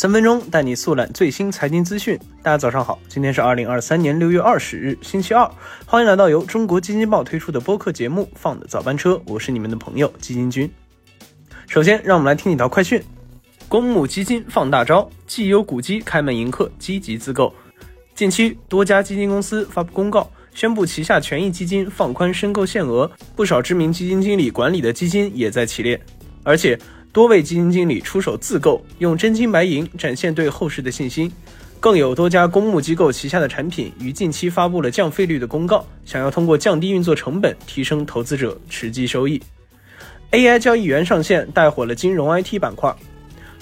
三分钟带你速览最新财经资讯。大家早上好，今天是二零二三年六月二十日，星期二。欢迎来到由中国基金报推出的播客节目《放的早班车》，我是你们的朋友基金君。首先，让我们来听一条快讯：公募基金放大招，绩优股基开门迎客，积极自购。近期，多家基金公司发布公告，宣布旗下权益基金放宽申购限额，不少知名基金经理管理的基金也在其列，而且。多位基金经理出手自购，用真金白银展现对后市的信心。更有多家公募机构旗下的产品于近期发布了降费率的公告，想要通过降低运作成本，提升投资者持机收益。AI 交易员上线带火了金融 IT 板块。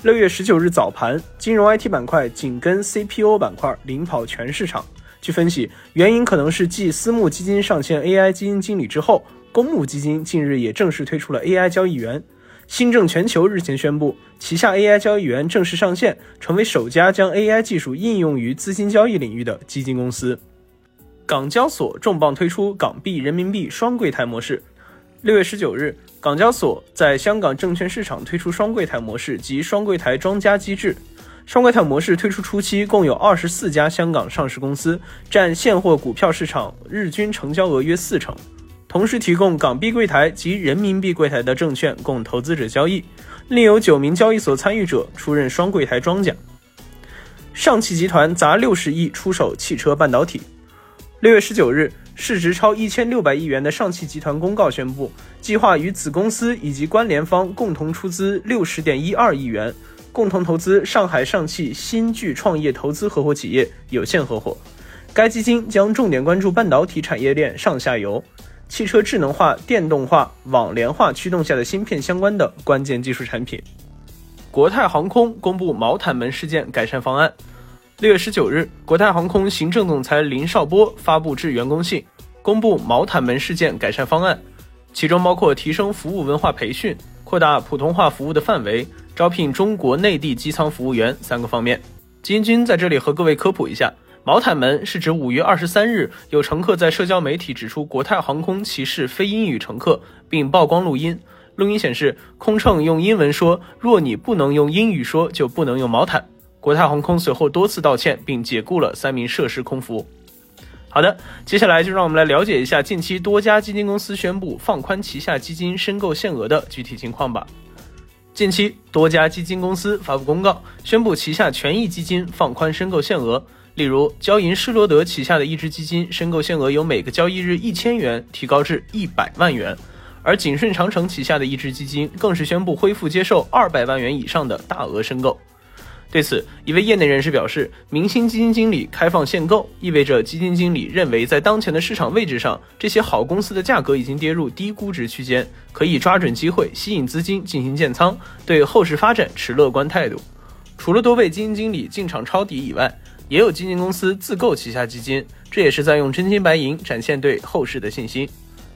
六月十九日早盘，金融 IT 板块紧跟 CPO 板块领跑全市场。据分析，原因可能是继私募基金上线 AI 基金经理之后，公募基金近日也正式推出了 AI 交易员。新政全球日前宣布，旗下 AI 交易员正式上线，成为首家将 AI 技术应用于资金交易领域的基金公司。港交所重磅推出港币人民币双柜台模式。六月十九日，港交所在香港证券市场推出双柜台模式及双柜台庄家机制。双柜台模式推出初期，共有二十四家香港上市公司，占现货股票市场日均成交额约四成。同时提供港币柜台及人民币柜台的证券供投资者交易，另有九名交易所参与者出任双柜台庄家。上汽集团砸六十亿出手汽车半导体。六月十九日，市值超一千六百亿元的上汽集团公告宣布，计划与子公司以及关联方共同出资六十点一二亿元，共同投资上海上汽新巨创业投资合伙企业有限合伙。该基金将重点关注半导体产业链上下游。汽车智能化、电动化、网联化驱动下的芯片相关的关键技术产品。国泰航空公布毛毯门事件改善方案。六月十九日，国泰航空行政总裁林绍波发布致员工信，公布毛毯门事件改善方案，其中包括提升服务文化培训、扩大普通话服务的范围、招聘中国内地机舱服务员三个方面。金军在这里和各位科普一下。毛毯门是指五月二十三日有乘客在社交媒体指出国泰航空歧视非英语乘客，并曝光录音。录音显示空乘用英文说：“若你不能用英语说，就不能用毛毯。”国泰航空随后多次道歉，并解雇了三名涉事空服。好的，接下来就让我们来了解一下近期多家基金公司宣布放宽旗下基金申购限额的具体情况吧。近期多家基金公司发布公告，宣布旗下权益基金放宽申购限额。例如，交银施罗德旗下的一支基金申购限额由每个交易日一千元提高至一百万元，而景顺长城旗下的一支基金更是宣布恢复接受二百万元以上的大额申购。对此，一位业内人士表示，明星基金经理开放限购，意味着基金经理认为在当前的市场位置上，这些好公司的价格已经跌入低估值区间，可以抓准机会吸引资金进行建仓，对后市发展持乐观态度。除了多位基金经理进场抄底以外，也有基金公司自购旗下基金，这也是在用真金白银展现对后市的信心。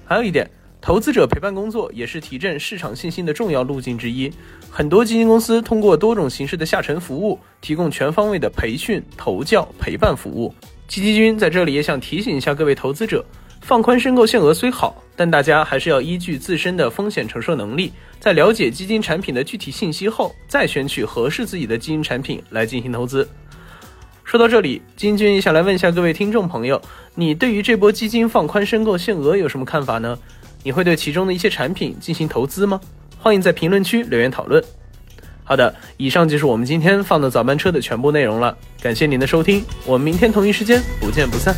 还有一点，投资者陪伴工作也是提振市场信心的重要路径之一。很多基金公司通过多种形式的下沉服务，提供全方位的培训、投教、陪伴服务。基金君在这里也想提醒一下各位投资者，放宽申购限额虽好，但大家还是要依据自身的风险承受能力，在了解基金产品的具体信息后，再选取合适自己的基金产品来进行投资。说到这里，金军也想来问一下各位听众朋友，你对于这波基金放宽申购限额有什么看法呢？你会对其中的一些产品进行投资吗？欢迎在评论区留言讨论。好的，以上就是我们今天放的早班车的全部内容了，感谢您的收听，我们明天同一时间不见不散。